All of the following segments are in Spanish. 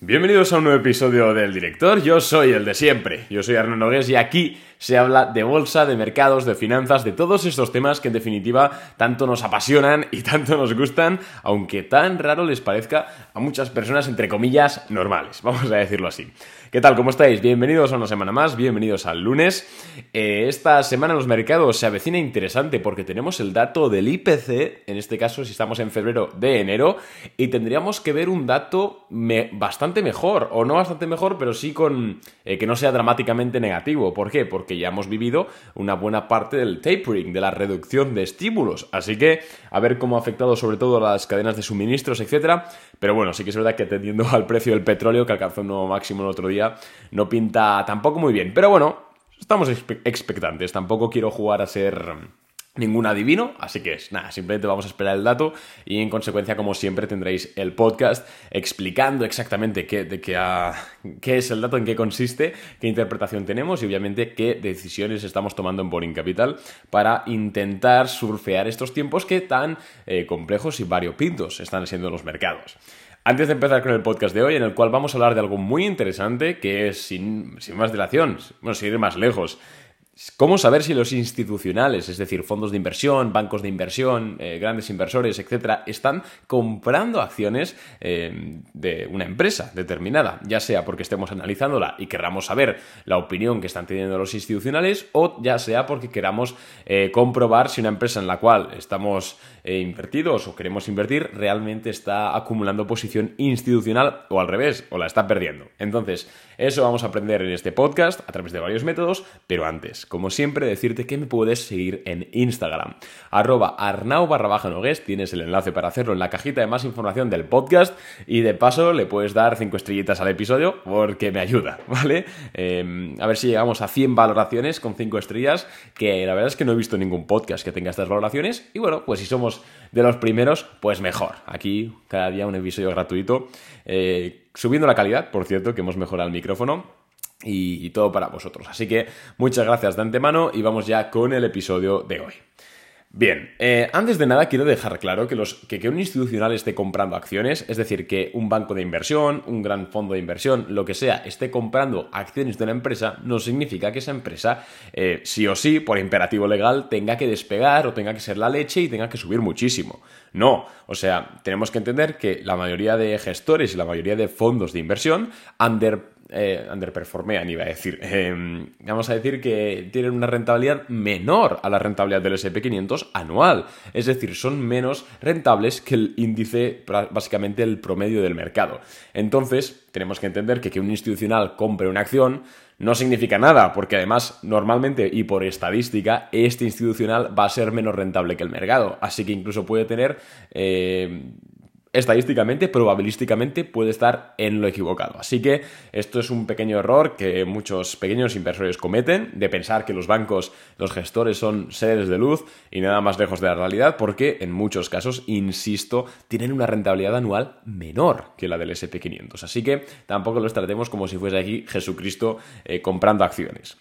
Bienvenidos a un nuevo episodio del Director. Yo soy el de siempre. Yo soy Arnaud Nogués y aquí se habla de bolsa, de mercados, de finanzas, de todos estos temas que en definitiva tanto nos apasionan y tanto nos gustan, aunque tan raro les parezca a muchas personas entre comillas normales, vamos a decirlo así. ¿Qué tal? ¿Cómo estáis? Bienvenidos a una semana más, bienvenidos al lunes. Eh, esta semana los mercados se avecina interesante porque tenemos el dato del IPC, en este caso si estamos en febrero de enero, y tendríamos que ver un dato bastante mejor, o no bastante mejor, pero sí con eh, que no sea dramáticamente negativo. ¿Por qué? Porque ya hemos vivido una buena parte del tapering, de la reducción de estímulos. Así que a ver cómo ha afectado sobre todo las cadenas de suministros, etcétera. Pero bueno, sí que es verdad que atendiendo al precio del petróleo, que alcanzó un nuevo máximo el otro día, no pinta tampoco muy bien. Pero bueno, estamos expectantes. Tampoco quiero jugar a ser ningún adivino, así que nada, simplemente vamos a esperar el dato y en consecuencia, como siempre, tendréis el podcast explicando exactamente qué, de qué, qué es el dato, en qué consiste, qué interpretación tenemos y obviamente qué decisiones estamos tomando en Boring Capital para intentar surfear estos tiempos que tan eh, complejos y variopintos están siendo los mercados. Antes de empezar con el podcast de hoy, en el cual vamos a hablar de algo muy interesante, que es, sin, sin más dilación, bueno, sin ir más lejos, ¿Cómo saber si los institucionales, es decir, fondos de inversión, bancos de inversión, eh, grandes inversores, etcétera, están comprando acciones eh, de una empresa determinada? Ya sea porque estemos analizándola y queramos saber la opinión que están teniendo los institucionales, o ya sea porque queramos eh, comprobar si una empresa en la cual estamos invertidos o queremos invertir realmente está acumulando posición institucional o al revés, o la está perdiendo. Entonces, eso vamos a aprender en este podcast a través de varios métodos, pero antes, como siempre, decirte que me puedes seguir en Instagram. Arroba arnau barra baja tienes el enlace para hacerlo en la cajita de más información del podcast y de paso le puedes dar 5 estrellitas al episodio porque me ayuda, ¿vale? Em, a ver si llegamos a 100 valoraciones con 5 estrellas, que la verdad es que no he visto ningún podcast que tenga estas valoraciones y bueno, pues si somos de los primeros, pues mejor. Aquí cada día un episodio gratuito, eh, subiendo la calidad, por cierto, que hemos mejorado el micrófono y, todo para vosotros. Así que muchas gracias de antemano y vamos ya con el episodio de hoy. Bien, eh, antes de nada quiero dejar claro que, los, que, un institucional esté comprando acciones, es decir, que un banco de inversión, un gran fondo de inversión, lo que sea, esté comprando acciones de una empresa, no significa que esa empresa, eh, sí o sí, por imperativo legal, tenga que despegar o tenga que ser la leche y tenga que subir muchísimo. No, o sea, tenemos que entender que la mayoría de gestores y la mayoría de fondos de inversión under eh, underperformean, iba a decir. Em, vamos a decir que tienen una rentabilidad menor a la rentabilidad del SP500 anual. Es decir, son menos rentables que el índice, básicamente el promedio del mercado. Entonces, tenemos que entender que que un institucional compre una acción no significa nada, porque además, normalmente y por estadística, este institucional va a ser menos rentable que el mercado. Así que incluso puede tener eh, estadísticamente, probabilísticamente puede estar en lo equivocado. Así que esto es un pequeño error que muchos pequeños inversores cometen, de pensar que los bancos, los gestores son seres de luz y nada más lejos de la realidad, porque en muchos casos, insisto, tienen una rentabilidad anual menor que la del SP500. Así que tampoco los tratemos como si fuese aquí Jesucristo eh, comprando acciones.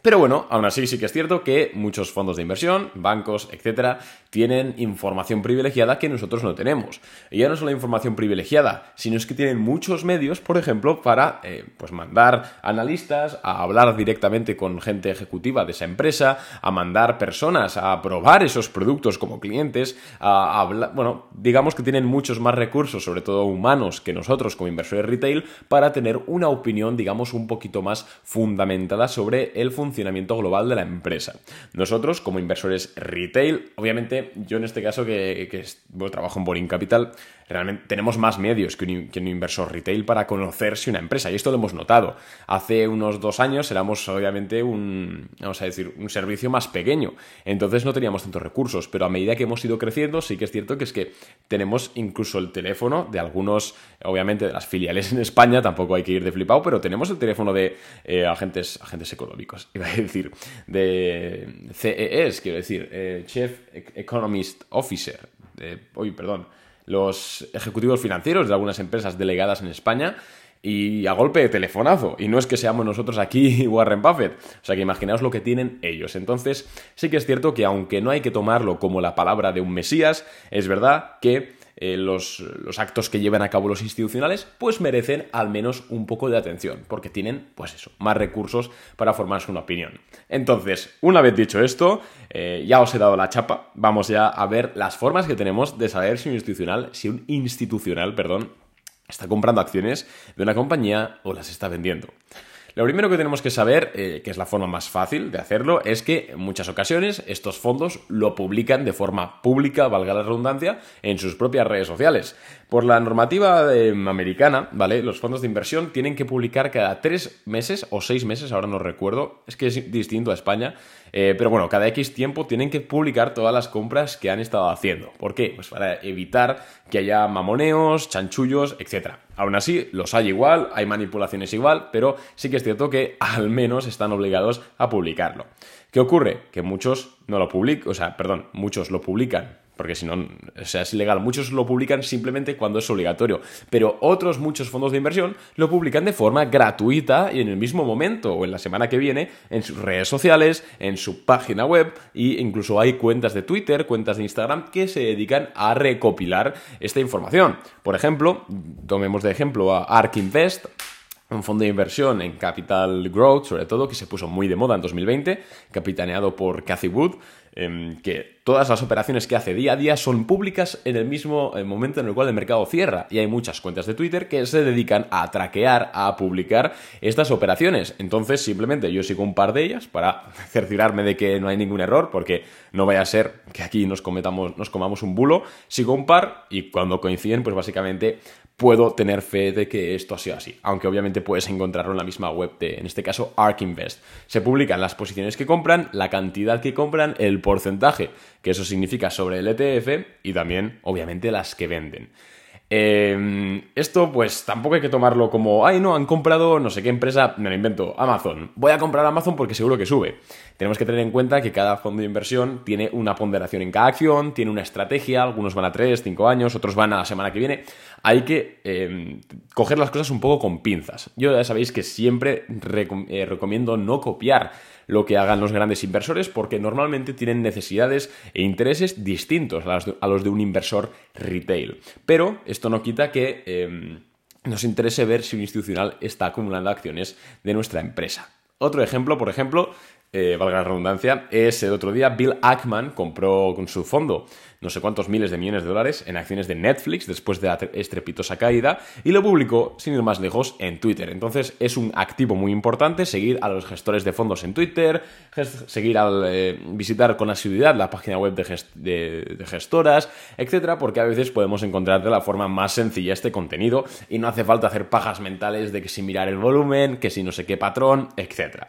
Pero bueno, aún así sí que es cierto que muchos fondos de inversión, bancos, etcétera, tienen información privilegiada que nosotros no tenemos. Y ya no solo información privilegiada, sino es que tienen muchos medios, por ejemplo, para eh, pues mandar analistas a hablar directamente con gente ejecutiva de esa empresa, a mandar personas a probar esos productos como clientes, a, hablar, bueno, digamos que tienen muchos más recursos, sobre todo humanos, que nosotros como inversores retail, para tener una opinión, digamos, un poquito más fundamentada sobre el funcionamiento funcionamiento global de la empresa. Nosotros, como inversores retail, obviamente yo en este caso que, trabajo en Boring Capital, realmente tenemos más medios que un, inversor retail para conocer si una empresa, y esto lo hemos notado. Hace unos dos años éramos obviamente un, vamos a decir, un servicio más pequeño, entonces no teníamos tantos recursos, pero a medida que hemos ido creciendo, sí que es cierto que es que tenemos incluso el teléfono de algunos, obviamente de las filiales en España, tampoco hay que ir de flipado, pero tenemos el teléfono de eh, agentes, agentes económicos a decir, de CES, quiero decir, eh, Chief Economist Officer, de, perdón, los ejecutivos financieros de algunas empresas delegadas en España y a golpe de telefonazo. Y no es que seamos nosotros aquí Warren Buffett. O sea que imaginaos lo que tienen ellos. Entonces, sí que es cierto que aunque no hay que tomarlo como la palabra de un Mesías, es verdad que eh, los, actos que llevan a cabo los institucionales, pues merecen al menos un poco de atención, porque tienen, pues eso, más recursos para formarse una opinión. Entonces, una vez dicho esto, eh, ya os he dado la chapa, vamos ya a ver las formas que tenemos de saber si un institucional, si un institucional, perdón, está comprando acciones de una compañía o las está vendiendo. Lo primero que tenemos que saber, eh, que es la forma más fácil de hacerlo, es que en muchas ocasiones estos fondos lo publican de forma pública, valga la redundancia, en sus propias redes sociales. Por la normativa em, americana, ¿vale? Los fondos de inversión tienen que publicar cada tres meses o seis meses, ahora no recuerdo, es que es distinto a España, eh, pero bueno, cada X tiempo tienen que publicar todas las compras que han estado haciendo. ¿Por qué? Pues para evitar que haya mamoneos, chanchullos, etc. Aún así, los hay igual, hay manipulaciones igual, pero sí que es cierto que al menos están obligados a publicarlo. ¿Qué ocurre? Que muchos no lo publican, o sea, perdón, muchos lo publican porque si no, sea, ilegal. Muchos lo publican simplemente cuando es obligatorio, pero otros muchos fondos de inversión lo publican de forma gratuita y en el mismo momento o en la semana que viene en sus redes sociales, en su página web e incluso hay cuentas de Twitter, cuentas de Instagram que se dedican a recopilar esta información. Por ejemplo, tomemos de ejemplo a Ark Invest, un fondo de inversión en capital growth, sobre todo, que se puso muy de moda en 2020, capitaneado por Cathy Wood, em, que todas las operaciones que hace día a día son públicas en el mismo eh, momento en el cual el mercado cierra. Y hay muchas cuentas de Twitter que se dedican a traquear, a publicar estas operaciones. Entonces, simplemente yo sigo un par de ellas para cerciorarme de que no hay ningún error, porque no vaya a ser que aquí nos cometamos, nos comamos un bulo. Sigo un par y cuando coinciden, pues básicamente puedo tener fe de que esto ha sido así. Aunque obviamente puedes encontrarlo en la misma web de, en este caso, ARK Invest. Se publican las posiciones que compran, la cantidad que compran, el porcentaje, que eso significa sobre el ETF, y también, obviamente, las que venden. Em, esto pues tampoco hay que tomarlo como, ay no, han comprado no sé qué empresa, me lo invento, Amazon. Voy a comprar Amazon porque seguro que sube. Tenemos que tener en cuenta que cada fondo de inversión tiene una ponderación en cada acción, tiene una estrategia, algunos van a 3, 5 años, otros van a la semana que viene. Hay que em, coger las cosas un poco con pinzas. Yo ya sabéis que siempre eh, recomiendo no copiar lo que hagan los grandes inversores porque normalmente tienen necesidades e intereses distintos a los de, un inversor retail. Pero esto no quita que em, nos interese ver si un institucional está acumulando acciones de nuestra empresa. Otro ejemplo, por ejemplo, eh, valga la redundancia, es el otro día Bill Ackman compró con su fondo no sé cuántos miles de millones de dólares en acciones de Netflix después de la estrepitosa caída y lo publicó, sin ir más lejos, en Twitter. Entonces es un activo muy importante seguir a los gestores de fondos en Twitter, seguir al eh, visitar con asiduidad la página web de, de gestoras, etcétera, porque a veces podemos encontrar de la forma más sencilla este contenido y no hace falta hacer pajas mentales de que si mirar el volumen, que si no sé qué patrón, etcétera.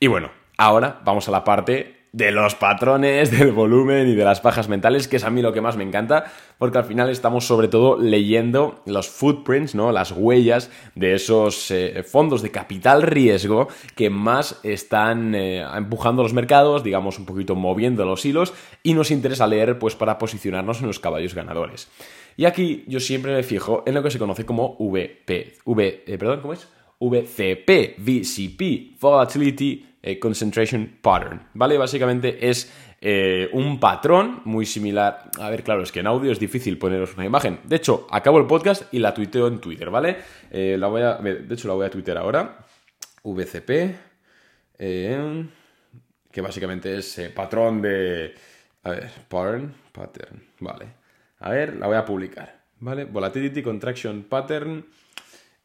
Y bueno, Ahora vamos a la parte de los patrones, del volumen y de las pajas mentales, que es a mí lo que más me encanta, porque al final estamos sobre todo leyendo los footprints, ¿no? Las huellas de esos eh, fondos de capital riesgo que más están eh, empujando los mercados, digamos un poquito moviendo los hilos, y nos interesa leer pues para posicionarnos en los caballos ganadores. Y aquí yo siempre me fijo en lo que se conoce como VP, v, eh, perdón, ¿cómo es? VCP, VCP, Volatility eh, concentration Pattern, ¿vale? Básicamente es eh, un patrón muy similar. A ver, claro, es que en audio es difícil poneros una imagen. De hecho, acabo el podcast y la tuiteo en Twitter, ¿vale? Eh, de hecho, la voy a tuitear ahora. VCP, que básicamente es patrón de... A ver, pattern, pattern, vale. A ver, la voy a publicar, ¿vale? Volatility Contraction Pattern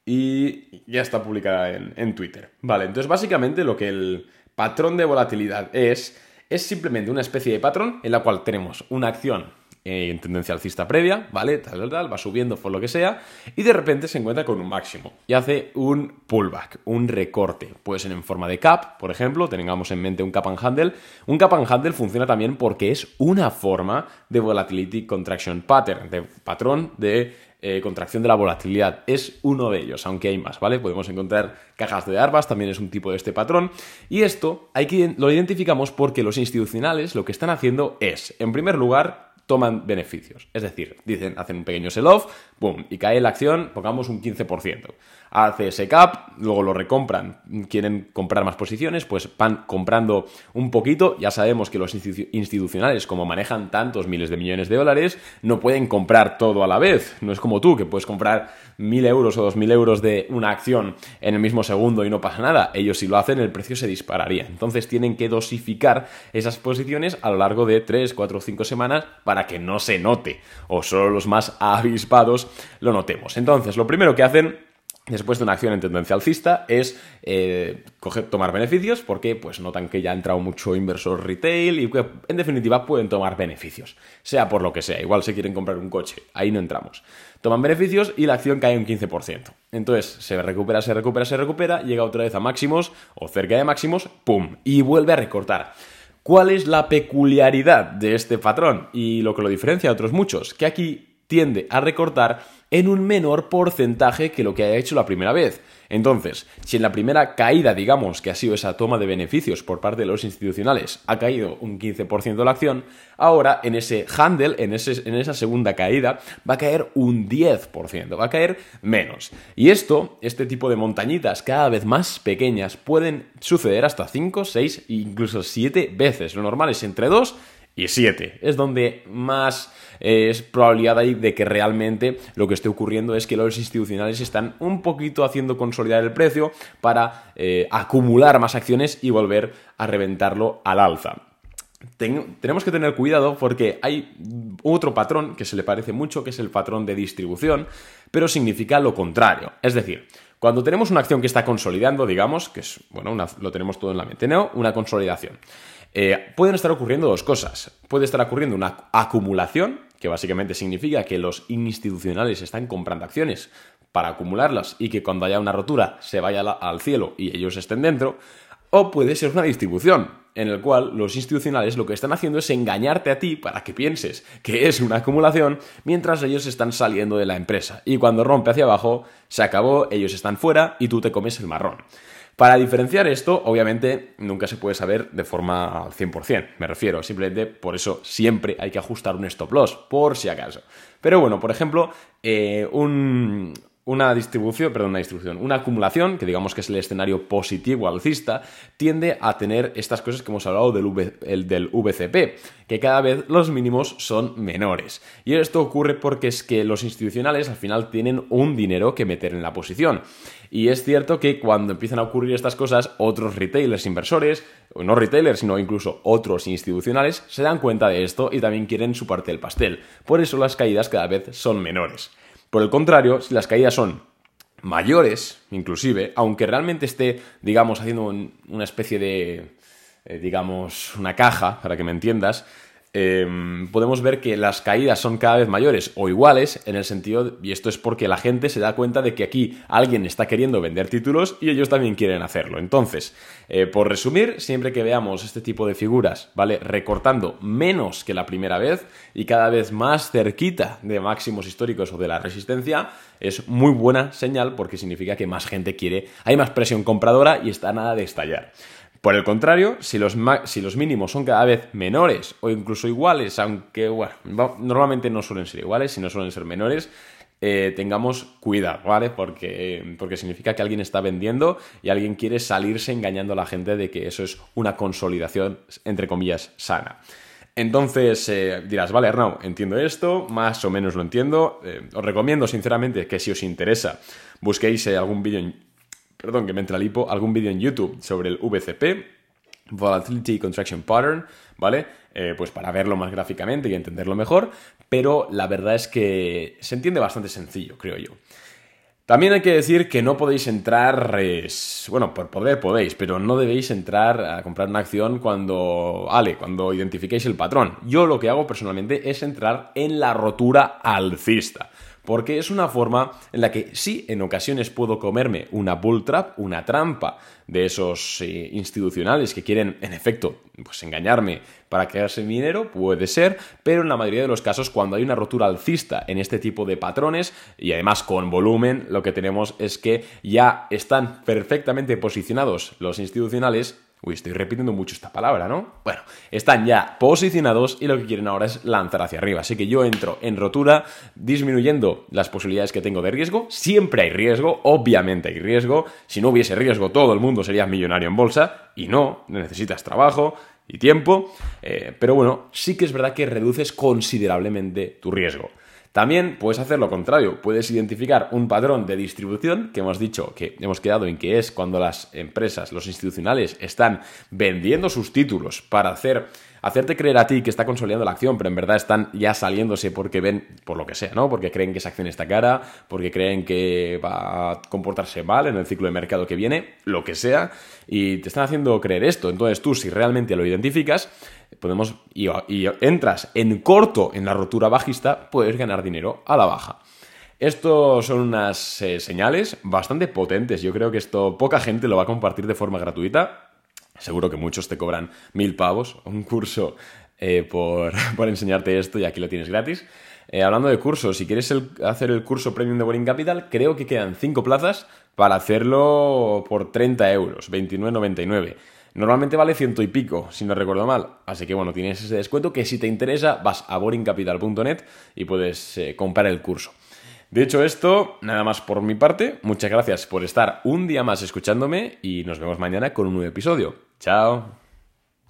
y ya está publicada en, Twitter. Vale, entonces básicamente lo que el patrón de volatilidad es, es simplemente una especie de patrón en la cual tenemos una acción en tendencia alcista previa, ¿vale? Tal, tal, tal, va subiendo por lo que sea, y de repente se encuentra con un máximo y hace un pullback, un recorte. Puede ser en forma de cap, por ejemplo, tengamos en mente un cap and handle. Un cap and handle funciona también porque es una forma de volatility contraction pattern, de patrón de eh, contracción de la volatilidad. Es uno de ellos, aunque hay más, ¿vale? Podemos encontrar cajas de arbas, también es un tipo de este patrón. Y esto hay que, lo identificamos porque los institucionales lo que están haciendo es, en primer lugar, toman beneficios. Es decir, dicen, hacen un pequeño sell-off, boom, y cae la acción, pongamos un 15% hace ese cap, luego lo recompran, quieren comprar más posiciones, pues van comprando un poquito. Ya sabemos que los institucionales, como manejan tantos miles de millones de dólares, no pueden comprar todo a la vez. No es como tú, que puedes comprar mil euros o dos mil euros de una acción en el mismo segundo y no pasa nada. Ellos si lo hacen, el precio se dispararía. Entonces tienen que dosificar esas posiciones a lo largo de 3, 4 o 5 semanas para que no se note o solo los más avispados lo notemos. Entonces, lo primero que hacen después de una acción en tendencia alcista es eh, tomar beneficios porque pues notan que ya ha entrado mucho inversor retail y que en definitiva pueden tomar beneficios, sea por lo que sea, igual se quieren comprar un coche, ahí no entramos. Toman beneficios y la acción cae un 15%. Entonces se recupera, se recupera, se recupera, llega otra vez a máximos o cerca de máximos, ¡pum! Y vuelve a recortar. ¿Cuál es la peculiaridad de este patrón? Y lo que lo diferencia de otros muchos, que aquí tiende a recortar en un menor porcentaje que lo que ha hecho la primera vez. Entonces, si en la primera caída, digamos, que ha sido esa toma de beneficios por parte de los institucionales, ha caído un 15% la acción, ahora en ese handle, en, en esa segunda caída, va a caer un 10%, va a caer menos. Y esto, este tipo de montañitas cada vez más pequeñas, pueden suceder hasta 5, 6 e incluso 7 veces. Lo normal es entre 2 y 7. Es donde más eh, es probabilidad hay de que realmente lo que esté ocurriendo es que los institucionales están un poquito haciendo consolidar el precio para eh, acumular más acciones y volver a reventarlo al alza. tenemos que tener cuidado porque hay otro patrón que se le parece mucho, que es el patrón de distribución, pero significa lo contrario. Es decir, cuando tenemos una acción que está consolidando, digamos, que es, bueno, lo tenemos todo en la mente, ¿no? Una consolidación. Eh, pueden estar ocurriendo dos cosas. Puede estar ocurriendo una acumulación, que básicamente significa que los institucionales están comprando acciones para acumularlas y que cuando haya una rotura se vaya al cielo y ellos estén dentro, o puede ser una distribución, en el cual los institucionales lo que están haciendo es engañarte a ti para que pienses que es una acumulación mientras ellos están saliendo de la empresa. Y cuando rompe hacia abajo, se acabó, ellos están fuera y tú te comes el marrón. Para diferenciar esto, obviamente, nunca se puede saber de forma al 100%, me refiero, simplemente por eso siempre hay que ajustar un stop loss, por si acaso. Pero bueno, por ejemplo, eh, un, una distribución, perdón, una distribución, una acumulación, que digamos que es el escenario positivo alcista, tiende a tener estas cosas que hemos hablado del, el, del VCP, que cada vez los mínimos son menores. Y esto ocurre porque es que los institucionales al final tienen un dinero que meter en la posición. Y es cierto que cuando empiezan a ocurrir estas cosas, otros retailers inversores, no retailers, sino incluso otros institucionales, se dan cuenta de esto y también quieren su parte del pastel. Por eso las caídas cada vez son menores. Por el contrario, si las caídas son mayores, inclusive, aunque realmente esté, digamos, haciendo una especie de, eh, digamos, una caja, para que me entiendas, Em, podemos ver que las caídas son cada vez mayores o iguales en el sentido, y esto es porque la gente se da cuenta de que aquí alguien está queriendo vender títulos y ellos también quieren hacerlo. Entonces, eh, por resumir, siempre que veamos este tipo de figuras, ¿vale? Recortando menos que la primera vez y cada vez más cerquita de máximos históricos o de la resistencia, es muy buena señal porque significa que más gente quiere, hay más presión compradora y está nada de estallar. Por el contrario, si los, si los mínimos son cada vez menores o incluso iguales, aunque bueno, normalmente no suelen ser iguales, sino suelen ser menores, eh, tengamos cuidado, ¿vale? Porque, porque significa que alguien está vendiendo y alguien quiere salirse engañando a la gente de que eso es una consolidación, entre comillas, sana. Entonces eh, dirás, vale, Arnau, entiendo esto, más o menos lo entiendo. Eh, os recomiendo sinceramente que si os interesa busquéis algún vídeo en perdón, que me entra el hipo, algún vídeo en YouTube sobre el VCP, Volatility Contraction Pattern, ¿vale? Eh, pues para verlo más gráficamente y entenderlo mejor, pero la verdad es que se entiende bastante sencillo, creo yo. También hay que decir que no podéis entrar, bueno, por poder podéis, pero no debéis entrar a comprar una acción cuando, ale, cuando identifiquéis el patrón. Yo lo que hago personalmente es entrar en la rotura alcista porque es una forma en la que sí, en ocasiones puedo comerme una bull trap, una trampa de esos eh, institucionales que quieren, en efecto, pues engañarme para quedarse mi dinero, puede ser, pero en la mayoría de los casos, cuando hay una rotura alcista en este tipo de patrones, y además con volumen, lo que tenemos es que ya están perfectamente posicionados los institucionales Uy, estoy repitiendo mucho esta palabra, ¿no? Bueno, están ya posicionados y lo que quieren ahora es lanzar hacia arriba. Así que yo entro en rotura disminuyendo las posibilidades que tengo de riesgo. Siempre hay riesgo, obviamente hay riesgo. Si no hubiese riesgo, todo el mundo sería millonario en bolsa. Y no, necesitas trabajo y tiempo. Eh, pero bueno, sí que es verdad que reduces considerablemente tu riesgo. También puedes hacer lo contrario, puedes identificar un patrón de distribución que hemos dicho que hemos quedado en que es cuando las empresas, los institucionales están vendiendo sus títulos para hacer hacerte creer a ti que está consolidando la acción, pero en verdad están ya saliéndose porque ven, por lo que sea, ¿no? Porque creen que esa acción está cara, porque creen que va a comportarse mal en el ciclo de mercado que viene, lo que sea, y te están haciendo creer esto. Entonces tú, si realmente lo identificas, podemos y, entras en corto en la rotura bajista, puedes ganar dinero a la baja. Estos son unas eh, señales bastante potentes. Yo creo que esto poca gente lo va a compartir de forma gratuita. Seguro que muchos te cobran mil pavos, un curso eh, por, enseñarte esto y aquí lo tienes gratis. Eh, hablando de cursos, si quieres hacer el curso premium de Boring Capital, creo que quedan 5 plazas para hacerlo por 30 euros, 29,99. Normalmente vale ciento y pico, si no recuerdo mal. Así que bueno, tienes ese descuento que si te interesa vas a boringcapital.net y puedes eh, comprar el curso. Dicho esto, nada más por mi parte. Muchas gracias por estar un día más escuchándome y nos vemos mañana con un nuevo episodio. 早。